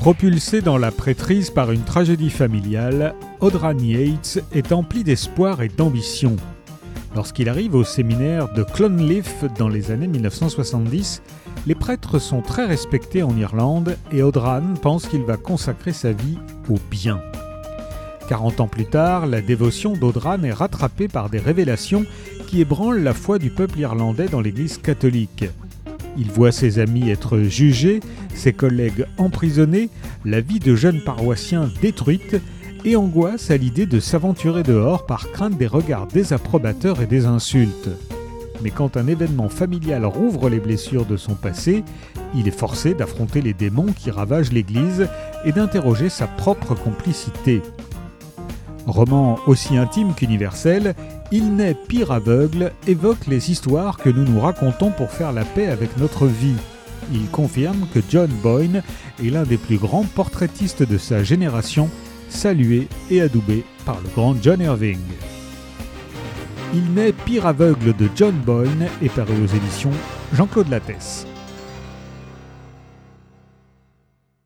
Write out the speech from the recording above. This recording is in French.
Propulsé dans la prêtrise par une tragédie familiale, Audran Yates est empli d'espoir et d'ambition. Lorsqu'il arrive au séminaire de Clonleaf dans les années 1970, les prêtres sont très respectés en Irlande et Audran pense qu'il va consacrer sa vie au bien. 40 ans plus tard, la dévotion d'Audran est rattrapée par des révélations qui ébranlent la foi du peuple irlandais dans l'Église catholique. Il voit ses amis être jugés, ses collègues emprisonnés, la vie de jeunes paroissiens détruite, et angoisse à l'idée de s'aventurer dehors par crainte des regards désapprobateurs et des insultes. Mais quand un événement familial rouvre les blessures de son passé, il est forcé d'affronter les démons qui ravagent l'Église et d'interroger sa propre complicité. Roman aussi intime qu'universel, Il n'est pire aveugle évoque les histoires que nous nous racontons pour faire la paix avec notre vie. Il confirme que John Boyne est l'un des plus grands portraitistes de sa génération, salué et adoubé par le grand John Irving. Il n'est pire aveugle de John Boyne est paru aux éditions Jean-Claude Lattès.